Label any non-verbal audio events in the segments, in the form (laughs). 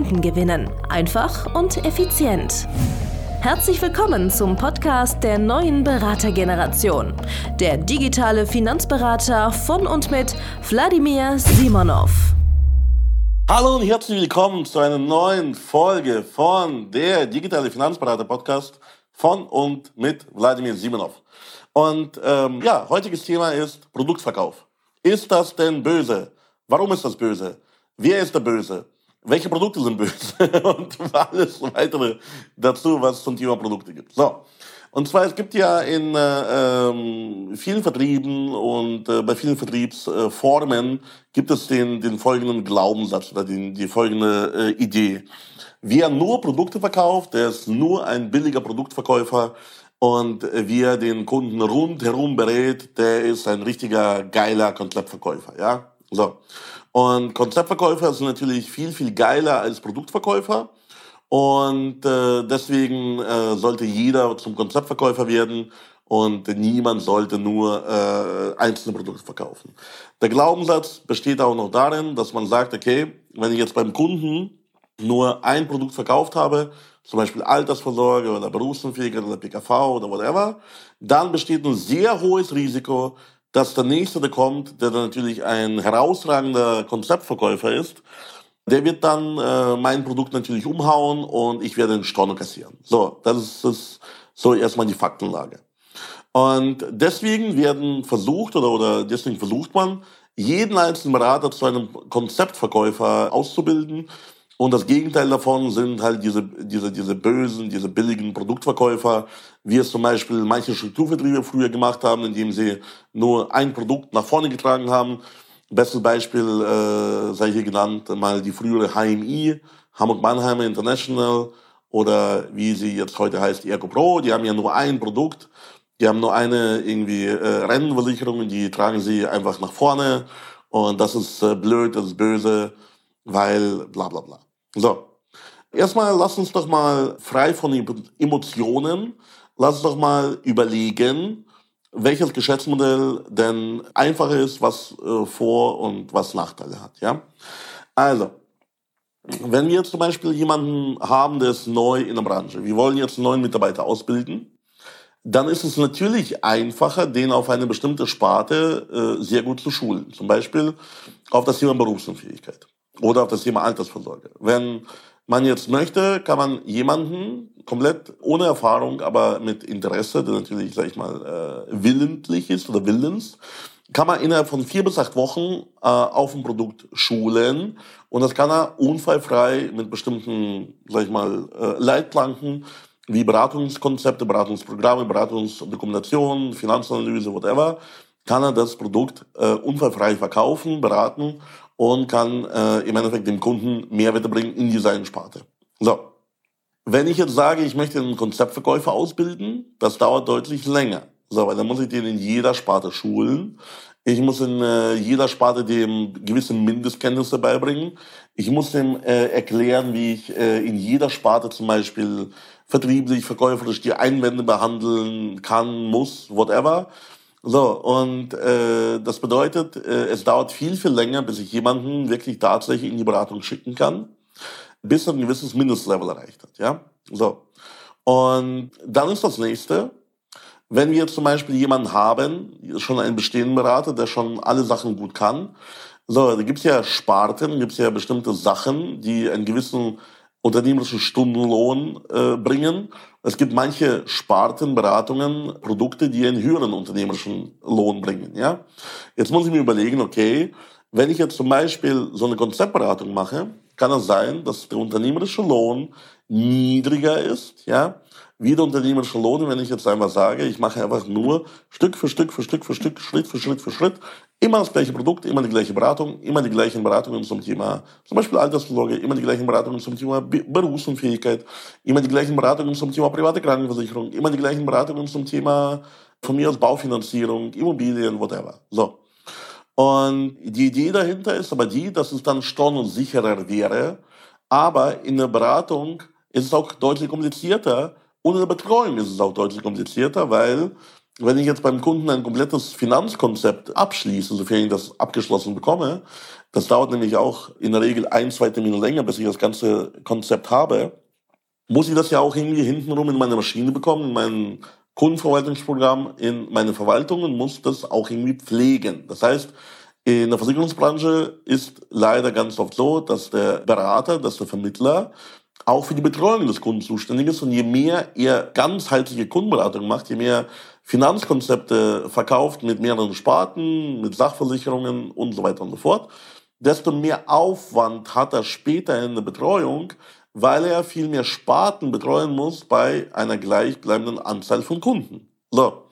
Kunden gewinnen. Einfach und effizient. Herzlich willkommen zum Podcast der neuen Beratergeneration. Der digitale Finanzberater von und mit Wladimir Simonov. Hallo und herzlich willkommen zu einer neuen Folge von der digitale Finanzberater Podcast von und mit Wladimir Simonov. Und ähm, ja, heutiges Thema ist Produktverkauf. Ist das denn böse? Warum ist das böse? Wer ist der Böse? Welche Produkte sind böse (laughs) und alles weitere dazu, was zum Thema Produkte gibt. So. Und zwar, es gibt ja in äh, ähm, vielen Vertrieben und äh, bei vielen Vertriebsformen gibt es den, den folgenden Glaubenssatz oder den, die folgende äh, Idee. Wer nur Produkte verkauft, der ist nur ein billiger Produktverkäufer und wer den Kunden rundherum berät, der ist ein richtiger geiler Konzeptverkäufer, ja? So. Und Konzeptverkäufer sind natürlich viel, viel geiler als Produktverkäufer. Und äh, deswegen äh, sollte jeder zum Konzeptverkäufer werden und niemand sollte nur äh, einzelne Produkte verkaufen. Der Glaubenssatz besteht auch noch darin, dass man sagt, okay, wenn ich jetzt beim Kunden nur ein Produkt verkauft habe, zum Beispiel Altersvorsorge oder Berufsunfähigkeit oder PKV oder whatever, dann besteht ein sehr hohes Risiko, dass der Nächste, der kommt, der dann natürlich ein herausragender Konzeptverkäufer ist, der wird dann äh, mein Produkt natürlich umhauen und ich werde den Storno kassieren. So, das ist, das ist so erstmal die Faktenlage. Und deswegen werden versucht oder, oder deswegen versucht man, jeden einzelnen Berater zu einem Konzeptverkäufer auszubilden und das Gegenteil davon sind halt diese, diese, diese bösen, diese billigen Produktverkäufer, wie es zum Beispiel manche Strukturvertriebe früher gemacht haben, indem sie nur ein Produkt nach vorne getragen haben. Bestes Beispiel äh, sei hier genannt mal die frühere HMI, Hamburg Mannheimer International oder wie sie jetzt heute heißt, Ergo Pro. Die haben ja nur ein Produkt, die haben nur eine irgendwie äh, Rennversicherung, die tragen sie einfach nach vorne und das ist äh, blöd, das ist böse, weil bla bla bla. So, erstmal lass uns doch mal frei von Emotionen, lass uns doch mal überlegen, welches Geschäftsmodell denn einfacher ist, was äh, Vor- und was Nachteile hat. Ja? Also, wenn wir jetzt zum Beispiel jemanden haben, der ist neu in der Branche, wir wollen jetzt einen neuen Mitarbeiter ausbilden, dann ist es natürlich einfacher, den auf eine bestimmte Sparte äh, sehr gut zu schulen. Zum Beispiel auf das Thema Berufsunfähigkeit oder auf das Thema Altersvorsorge. Wenn man jetzt möchte, kann man jemanden komplett ohne Erfahrung, aber mit Interesse, der natürlich, sag ich mal, äh, willentlich ist oder willens, kann man innerhalb von vier bis acht Wochen äh, auf ein Produkt schulen und das kann er unfallfrei mit bestimmten, sag ich mal, äh, Leitplanken wie Beratungskonzepte, Beratungsprogramme, Beratungsdokumentation, Finanzanalyse, whatever, kann er das Produkt äh, unfallfrei verkaufen, beraten und kann äh, im Endeffekt dem Kunden Mehrwert bringen in die Seilensparte. So. Wenn ich jetzt sage, ich möchte einen Konzeptverkäufer ausbilden, das dauert deutlich länger. So, weil dann muss ich den in jeder Sparte schulen. Ich muss in äh, jeder Sparte dem gewisse Mindestkenntnisse beibringen. Ich muss dem äh, erklären, wie ich äh, in jeder Sparte zum Beispiel vertrieblich, verkäuferisch die Einwände behandeln kann, muss, whatever. So, und äh, das bedeutet, äh, es dauert viel, viel länger, bis ich jemanden wirklich tatsächlich in die Beratung schicken kann, bis er ein gewisses Mindestlevel erreicht hat. Ja, so. Und dann ist das nächste, wenn wir zum Beispiel jemanden haben, schon einen bestehenden Berater, der schon alle Sachen gut kann, so, da gibt's ja Sparten, gibt's ja bestimmte Sachen, die einen gewissen unternehmerischen Stundenlohn äh, bringen. Es gibt manche Sparten, Beratungen, Produkte, die einen höheren unternehmerischen Lohn bringen. Ja? Jetzt muss ich mir überlegen, okay, wenn ich jetzt zum Beispiel so eine Konzeptberatung mache, kann es sein, dass der unternehmerische Lohn niedriger ist, ja, wieder unternehmerische Lohn, wenn ich jetzt einmal sage, ich mache einfach nur Stück für Stück für Stück für Stück, Schritt für Schritt für Schritt, immer das gleiche Produkt, immer die gleiche Beratung, immer die gleichen Beratungen zum Thema, zum Beispiel Altersvorsorge, immer die gleichen Beratungen zum Thema Berufsunfähigkeit, immer die gleichen Beratungen zum Thema private Krankenversicherung, immer die gleichen Beratungen zum Thema von mir aus Baufinanzierung, Immobilien, whatever. So. Und die Idee dahinter ist aber die, dass es dann schon sicherer wäre, aber in der Beratung ist es auch deutlich komplizierter der Betreuung ist es auch deutlich komplizierter, weil wenn ich jetzt beim Kunden ein komplettes Finanzkonzept abschließe, sofern ich das abgeschlossen bekomme, das dauert nämlich auch in der Regel ein, zwei Termine länger, bis ich das ganze Konzept habe, muss ich das ja auch irgendwie hintenrum in meine Maschine bekommen, in mein Kundenverwaltungsprogramm, in meine Verwaltung und muss das auch irgendwie pflegen. Das heißt, in der Versicherungsbranche ist leider ganz oft so, dass der Berater, dass der Vermittler auch für die Betreuung des Kunden zuständig ist. Und je mehr er ganzheitliche Kundenberatung macht, je mehr Finanzkonzepte verkauft mit mehreren Sparten, mit Sachversicherungen und so weiter und so fort, desto mehr Aufwand hat er später in der Betreuung, weil er viel mehr Sparten betreuen muss bei einer gleichbleibenden Anzahl von Kunden. So.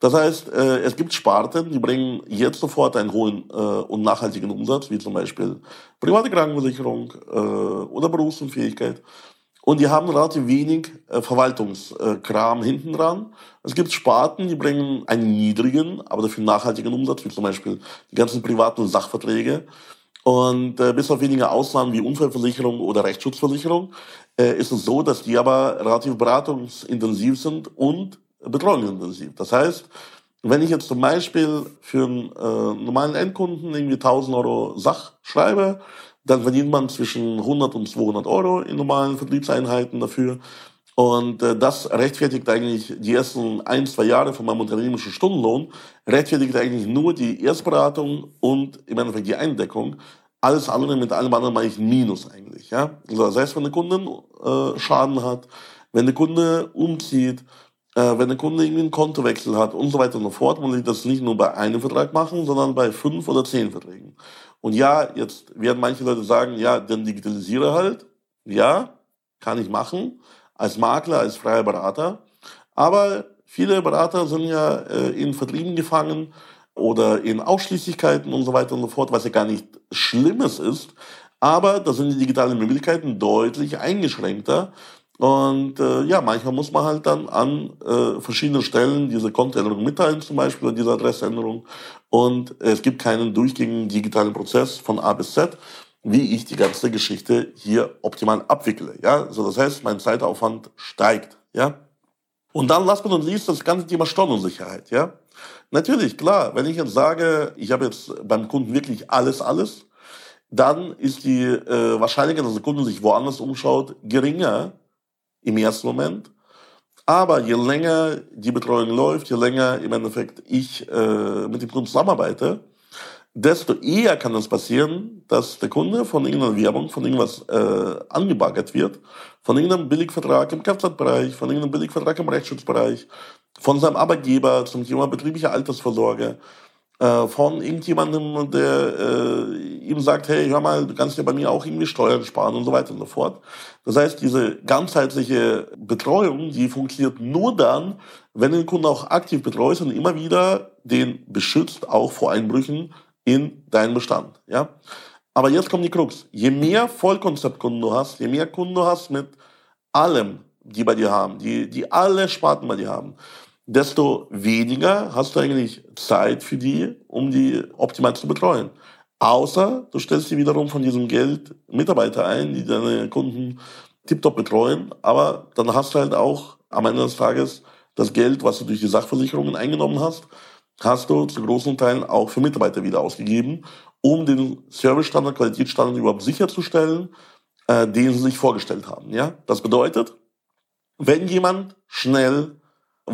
Das heißt, äh, es gibt Sparten, die bringen jetzt sofort einen hohen äh, und nachhaltigen Umsatz, wie zum Beispiel private Krankenversicherung äh, oder Berufsunfähigkeit. Und die haben relativ wenig Verwaltungskram hinten dran. Es gibt Sparten, die bringen einen niedrigen, aber dafür nachhaltigen Umsatz, wie zum Beispiel die ganzen privaten Sachverträge. Und äh, bis auf wenige Ausnahmen wie Unfallversicherung oder Rechtsschutzversicherung äh, ist es so, dass die aber relativ beratungsintensiv sind und betreuungsintensiv. Das heißt, wenn ich jetzt zum Beispiel für einen äh, normalen Endkunden irgendwie 1000 Euro Sach schreibe, dann verdient man zwischen 100 und 200 Euro in normalen Vertriebseinheiten dafür. Und äh, das rechtfertigt eigentlich die ersten ein, zwei Jahre von meinem unternehmerischen Stundenlohn, rechtfertigt eigentlich nur die Erstberatung und im Endeffekt die Eindeckung. Alles andere mit allem anderen mache ich Minus eigentlich. Ja? Also das heißt, wenn der Kunde äh, Schaden hat, wenn der Kunde umzieht, wenn der Kunde irgendwie einen Kontowechsel hat und so weiter und so fort, muss ich das nicht nur bei einem Vertrag machen, sondern bei fünf oder zehn Verträgen. Und ja, jetzt werden manche Leute sagen, ja, dann digitalisiere halt. Ja, kann ich machen. Als Makler, als freier Berater. Aber viele Berater sind ja äh, in Vertrieben gefangen oder in Ausschließlichkeiten und so weiter und so fort, was ja gar nicht Schlimmes ist. Aber da sind die digitalen Möglichkeiten deutlich eingeschränkter. Und äh, ja, manchmal muss man halt dann an äh, verschiedenen Stellen diese Kontoänderung mitteilen, zum Beispiel, diese Adressänderung. Und es gibt keinen durchgängigen digitalen Prozess von A bis Z, wie ich die ganze Geschichte hier optimal abwickle. Ja, so das heißt, mein Zeitaufwand steigt. Ja, und dann last but not least das ganze Thema Stornunsicherheit. Ja, natürlich klar, wenn ich jetzt sage, ich habe jetzt beim Kunden wirklich alles, alles, dann ist die äh, Wahrscheinlichkeit, dass der Kunde sich woanders umschaut, geringer, im ersten Moment. Aber je länger die Betreuung läuft, je länger im Endeffekt ich äh, mit dem Kunden zusammenarbeite, desto eher kann es passieren, dass der Kunde von irgendeiner Werbung, von irgendwas äh, angebaggert wird, von irgendeinem Billigvertrag im Kfz-Bereich, von irgendeinem Billigvertrag im Rechtsschutzbereich, von seinem Arbeitgeber zum Thema betriebliche Altersvorsorge, von irgendjemandem, der äh, ihm sagt, hey, hör mal, du kannst ja bei mir auch irgendwie Steuern sparen und so weiter und so fort. Das heißt, diese ganzheitliche Betreuung, die funktioniert nur dann, wenn du den Kunden auch aktiv betreust und immer wieder den beschützt, auch vor Einbrüchen in deinen Bestand. Ja? Aber jetzt kommt die Krux. Je mehr Vollkonzeptkunden du hast, je mehr Kunden du hast mit allem, die bei dir haben, die, die alle Sparten bei dir haben, desto weniger hast du eigentlich Zeit für die, um die optimal zu betreuen. Außer du stellst dir wiederum von diesem Geld Mitarbeiter ein, die deine Kunden tiptop betreuen, aber dann hast du halt auch am Ende des Tages das Geld, was du durch die Sachversicherungen eingenommen hast, hast du zu großen Teilen auch für Mitarbeiter wieder ausgegeben, um den Servicestandard, Qualitätsstandard überhaupt sicherzustellen, äh, den sie sich vorgestellt haben. Ja, das bedeutet, wenn jemand schnell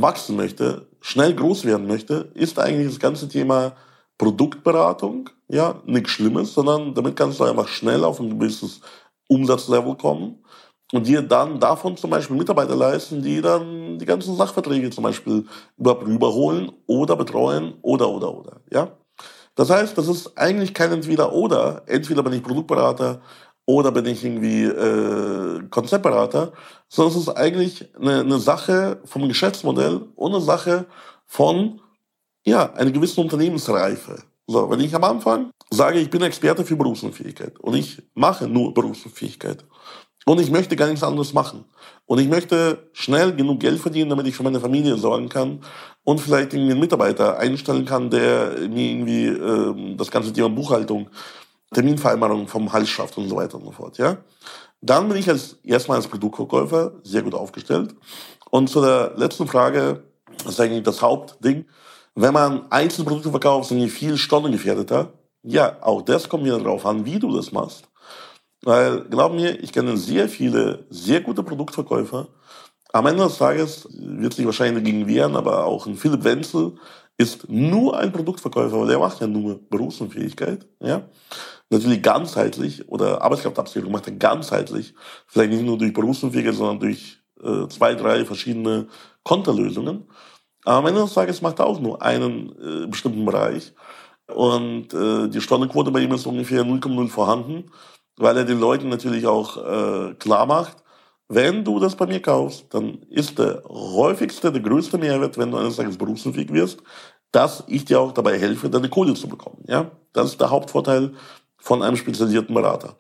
wachsen möchte, schnell groß werden möchte, ist eigentlich das ganze Thema Produktberatung, ja, nichts Schlimmes, sondern damit kannst du einfach schnell auf ein gewisses Umsatzlevel kommen und dir dann davon zum Beispiel Mitarbeiter leisten, die dann die ganzen Sachverträge zum Beispiel überhaupt rüberholen oder betreuen oder, oder, oder, ja. Das heißt, das ist eigentlich kein Entweder-Oder. Entweder bin ich Produktberater oder bin ich irgendwie äh, Konzeptberater, sondern es ist eigentlich eine, eine Sache vom Geschäftsmodell und eine Sache von ja, einer gewissen Unternehmensreife. So, wenn ich am Anfang sage, ich bin Experte für Berufsunfähigkeit und ich mache nur Berufsunfähigkeit und ich möchte gar nichts anderes machen und ich möchte schnell genug Geld verdienen, damit ich für meine Familie sorgen kann und vielleicht irgendwie einen Mitarbeiter einstellen kann, der mir irgendwie äh, das ganze Thema Buchhaltung, Terminvereinbarung vom Hals schafft und so weiter und so fort. Ja, dann bin ich als erstmal als Produktverkäufer sehr gut aufgestellt. Und zu der letzten Frage, das ist eigentlich das Hauptding. Wenn man Einzelprodukte verkauft, sind die viel stundengefährdeter. Ja, auch das kommt wieder darauf an, wie du das machst. Weil, glaub mir, ich kenne sehr viele, sehr gute Produktverkäufer. Am Ende des Tages wird sich wahrscheinlich dagegen wehren, aber auch ein Philipp Wenzel ist nur ein Produktverkäufer, weil der macht ja nur Berufsunfähigkeit. Ja? Natürlich ganzheitlich oder Arbeitskraftabsicherung macht er ganzheitlich. Vielleicht nicht nur durch Berufsunfähigkeit, sondern durch äh, zwei, drei verschiedene Konterlösungen. Aber am Ende des Tages macht er auch nur einen äh, bestimmten Bereich. Und äh, die Stundenquote bei ihm ist ungefähr 0,0 vorhanden, weil er den Leuten natürlich auch äh, klar macht, wenn du das bei mir kaufst, dann ist der häufigste, der größte Mehrwert, wenn du eines Tages berufsunfähig wirst, dass ich dir auch dabei helfe, deine Kohle zu bekommen. Ja, das ist der Hauptvorteil von einem spezialisierten Berater.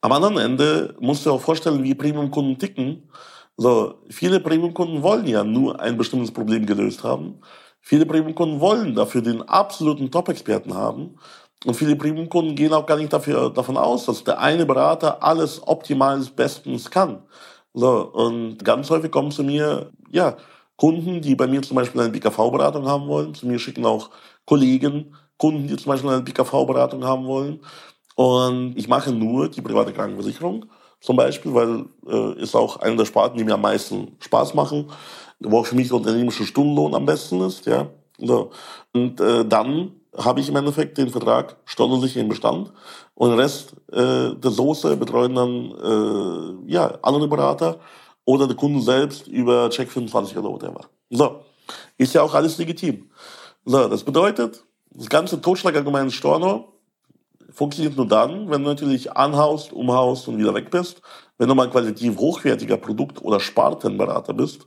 Am anderen Ende musst du auch vorstellen, wie Premium-Kunden ticken. So, viele Premium-Kunden wollen ja nur ein bestimmtes Problem gelöst haben. Viele Premium-Kunden wollen dafür den absoluten Top-Experten haben. Und viele Premium-Kunden gehen auch gar nicht dafür, davon aus, dass der eine Berater alles optimal bestens kann. So, und ganz häufig kommen zu mir, ja, Kunden, die bei mir zum Beispiel eine BKV-Beratung haben wollen. Zu mir schicken auch Kollegen, Kunden, die zum Beispiel eine BKV-Beratung haben wollen. Und ich mache nur die private Krankenversicherung zum Beispiel, weil äh, ist auch eine der Sparten, die mir am meisten Spaß machen, wo auch für mich der unternehmerische Stundenlohn am besten ist. Ja. So. Und äh, dann habe ich im Endeffekt den Vertrag steuerlich im Bestand und den Rest äh, der Soße betreuen dann äh, ja, andere Berater oder der Kunde selbst über Check 25 oder whatever. So, ist ja auch alles legitim. So, das bedeutet, das ganze Totschlagargument Storno funktioniert nur dann, wenn du natürlich anhaust, umhaust und wieder weg bist. Wenn du mal qualitativ hochwertiger Produkt- oder Spartenberater bist,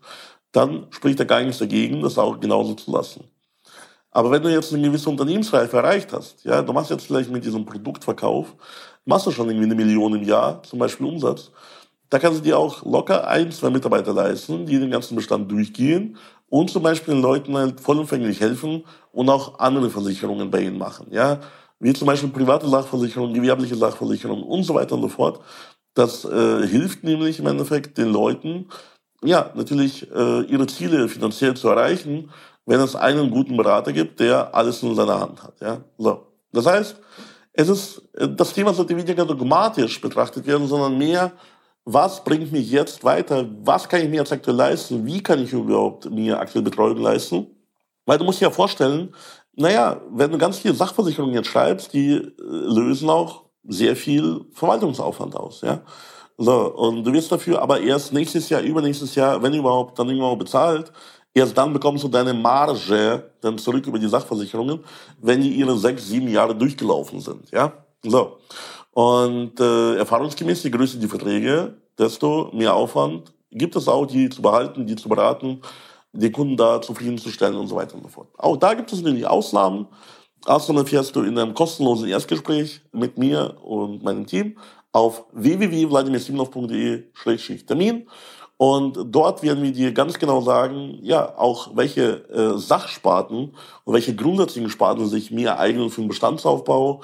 dann spricht da gar nichts dagegen, das auch genauso zu lassen. Aber wenn du jetzt eine gewisse Unternehmensreife erreicht hast, ja, du machst jetzt vielleicht mit diesem Produktverkauf, machst du schon irgendwie eine Million im Jahr, zum Beispiel Umsatz, da kannst du dir auch locker ein, zwei Mitarbeiter leisten, die den ganzen Bestand durchgehen und zum Beispiel den Leuten halt vollumfänglich helfen und auch andere Versicherungen bei ihnen machen, ja, wie zum Beispiel private Sachversicherung, gewerbliche Sachversicherung und so weiter und so fort. Das äh, hilft nämlich im Endeffekt den Leuten, ja, natürlich äh, ihre Ziele finanziell zu erreichen wenn es einen guten Berater gibt, der alles in seiner Hand hat. Ja? So. Das heißt, es ist, das Thema sollte weniger dogmatisch betrachtet werden, sondern mehr, was bringt mich jetzt weiter? Was kann ich mir jetzt aktuell leisten? Wie kann ich überhaupt mir aktuell Betreuung leisten? Weil du musst dir ja vorstellen, naja, wenn du ganz viele Sachversicherungen jetzt schreibst, die äh, lösen auch sehr viel Verwaltungsaufwand aus, ja. So, und du wirst dafür aber erst nächstes Jahr, übernächstes Jahr, wenn überhaupt, dann irgendwann bezahlt. Erst dann bekommst du deine Marge dann zurück über die Sachversicherungen, wenn die ihre sechs, sieben Jahre durchgelaufen sind. Ja, so. Und äh, erfahrungsgemäß, je größer die Verträge, desto mehr Aufwand gibt es auch, die zu behalten, die zu beraten, die Kunden da zufriedenzustellen und so weiter und so fort. Auch da gibt es natürlich Ausnahmen. Ausnahmen fährst du in einem kostenlosen Erstgespräch mit mir und meinem Team auf www.vladimirsimonov.de-termin. Und dort werden wir dir ganz genau sagen, ja, auch welche äh, Sachsparten und welche grundsätzlichen Sparten sich mehr eignen für den Bestandsaufbau,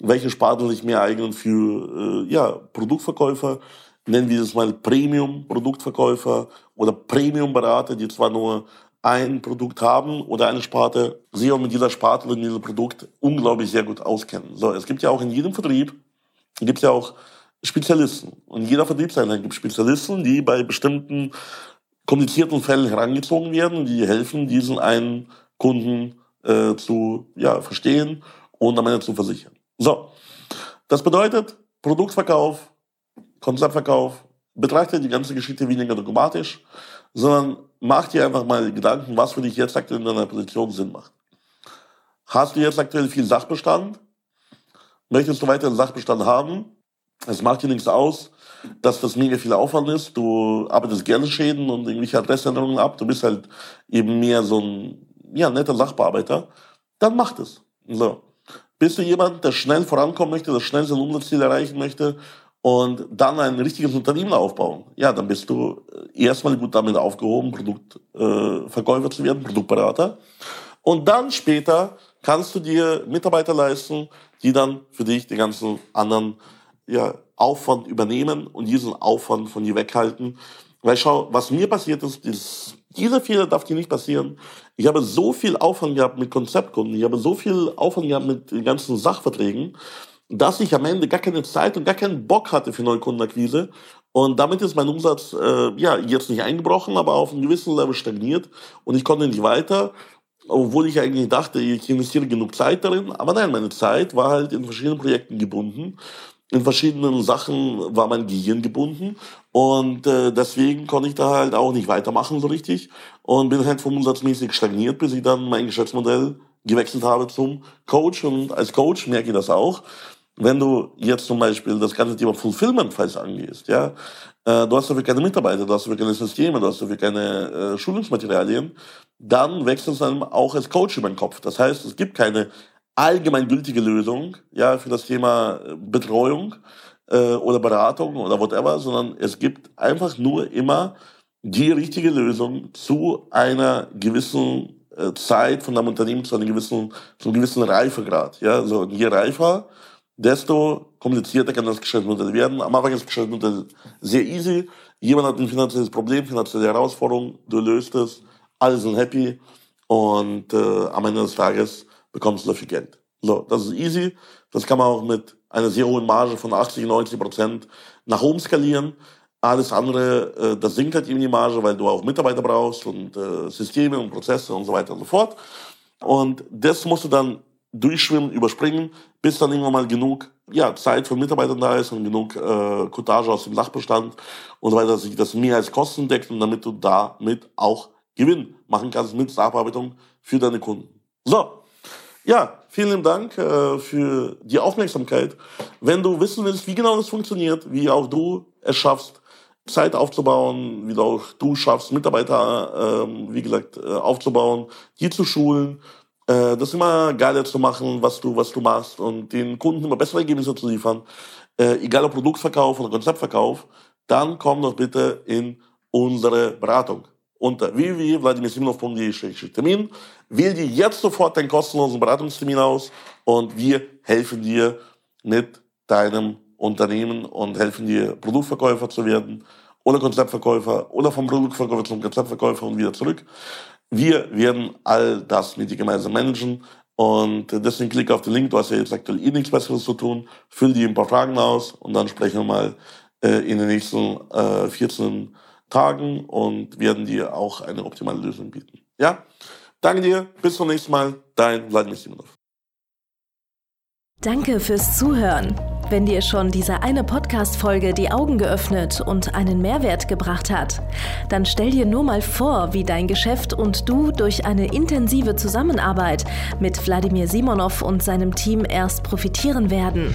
welche Sparten sich mehr eignen für äh, ja, Produktverkäufer, nennen wir das mal Premium-Produktverkäufer oder Premium-Berater, die zwar nur ein Produkt haben oder eine Sparte, sie auch mit dieser Sparte oder mit diesem Produkt unglaublich sehr gut auskennen. So, es gibt ja auch in jedem Vertrieb, gibt es ja auch Spezialisten. Und jeder Vertriebseinheit gibt Spezialisten, die bei bestimmten komplizierten Fällen herangezogen werden, die helfen, diesen einen Kunden äh, zu ja, verstehen und am Ende zu versichern. So, das bedeutet Produktverkauf, Konzeptverkauf, betrachte die ganze Geschichte weniger dogmatisch, sondern mach dir einfach mal Gedanken, was für dich jetzt aktuell in deiner Position Sinn macht. Hast du jetzt aktuell viel Sachbestand? Möchtest du weiter einen Sachbestand haben? Es macht dir nichts aus, dass das mega viel Aufwand ist. Du arbeitest gerne Schäden und irgendwelche Adressänderungen ab. Du bist halt eben mehr so ein ja, netter Sachbearbeiter. Dann mach das. So. Bist du jemand, der schnell vorankommen möchte, der schnell sein Umsatzziel erreichen möchte und dann ein richtiges Unternehmen aufbauen? Ja, dann bist du erstmal gut damit aufgehoben, Produktverkäufer äh, zu werden, Produktberater. Und dann später kannst du dir Mitarbeiter leisten, die dann für dich den ganzen anderen ja, Aufwand übernehmen und diesen Aufwand von dir weghalten. Weil schau, was mir passiert ist, dieses, dieser Fehler darf dir nicht passieren. Ich habe so viel Aufwand gehabt mit Konzeptkunden, ich habe so viel Aufwand gehabt mit den ganzen Sachverträgen, dass ich am Ende gar keine Zeit und gar keinen Bock hatte für Neukundenakquise. Und damit ist mein Umsatz äh, ja jetzt nicht eingebrochen, aber auf einem gewissen Level stagniert und ich konnte nicht weiter obwohl ich eigentlich dachte, ich investiere genug Zeit darin. Aber nein, meine Zeit war halt in verschiedenen Projekten gebunden. In verschiedenen Sachen war mein Gehirn gebunden. Und äh, deswegen konnte ich da halt auch nicht weitermachen so richtig. Und bin halt vom Umsatzmäßig stagniert, bis ich dann mein Geschäftsmodell gewechselt habe zum Coach. Und als Coach merke ich das auch. Wenn du jetzt zum Beispiel das ganze Thema Fulfillment falls angehst, ja, äh, du hast dafür keine Mitarbeiter, du hast dafür keine Systeme, du hast dafür keine äh, Schulungsmaterialien, dann wechselst du dann auch als Coach über den Kopf. Das heißt, es gibt keine allgemeingültige Lösung ja, für das Thema äh, Betreuung äh, oder Beratung oder whatever, sondern es gibt einfach nur immer die richtige Lösung zu einer gewissen äh, Zeit von einem Unternehmen, zu einem gewissen, zu einem gewissen Reifegrad. Ja, also je reifer, desto komplizierter kann das Geschäftsmodell werden. Am Anfang ist das Geschäftsmodell sehr easy. Jemand hat ein finanzielles Problem, finanzielle Herausforderung, du löst es, alle sind happy und äh, am Ende des Tages bekommst du dafür Geld. So, das ist easy. Das kann man auch mit einer sehr hohen Marge von 80, 90 Prozent nach oben skalieren. Alles andere, äh, das sinkt halt eben die Marge, weil du auch Mitarbeiter brauchst und äh, Systeme und Prozesse und so weiter und so fort. Und das musst du dann durchschwimmen, überspringen, bis dann irgendwann mal genug ja, Zeit für Mitarbeiter da ist und genug äh, Cottage aus dem Sachbestand und so weiter, dass sich das mehr als Kosten deckt und damit du damit auch Gewinn machen kannst mit Sachbearbeitung für deine Kunden. So, ja, vielen Dank äh, für die Aufmerksamkeit. Wenn du wissen willst, wie genau das funktioniert, wie auch du es schaffst, Zeit aufzubauen, wie auch du schaffst, Mitarbeiter, äh, wie gesagt, äh, aufzubauen, die zu schulen, äh, das immer geiler zu machen, was du, was du machst und den Kunden immer bessere Ergebnisse zu liefern, äh, egal ob Produktverkauf oder Konzeptverkauf, dann komm doch bitte in unsere Beratung unter www.vladimirsimonov.de-termin. Wähl dir jetzt sofort deinen kostenlosen Beratungstermin aus und wir helfen dir mit deinem Unternehmen und helfen dir, Produktverkäufer zu werden oder Konzeptverkäufer oder vom Produktverkäufer zum Konzeptverkäufer und wieder zurück. Wir werden all das mit dir gemeinsam managen und deswegen klick auf den Link. Du hast ja jetzt aktuell eh nichts Besseres zu tun. Füll dir ein paar Fragen aus und dann sprechen wir mal äh, in den nächsten äh, 14 Tagen und werden dir auch eine optimale Lösung bieten. Ja? Danke dir, bis zum nächsten Mal, dein Vladimir Simonov. Danke fürs Zuhören. Wenn dir schon diese eine Podcast-Folge die Augen geöffnet und einen Mehrwert gebracht hat, dann stell dir nur mal vor, wie dein Geschäft und du durch eine intensive Zusammenarbeit mit Wladimir Simonov und seinem Team erst profitieren werden.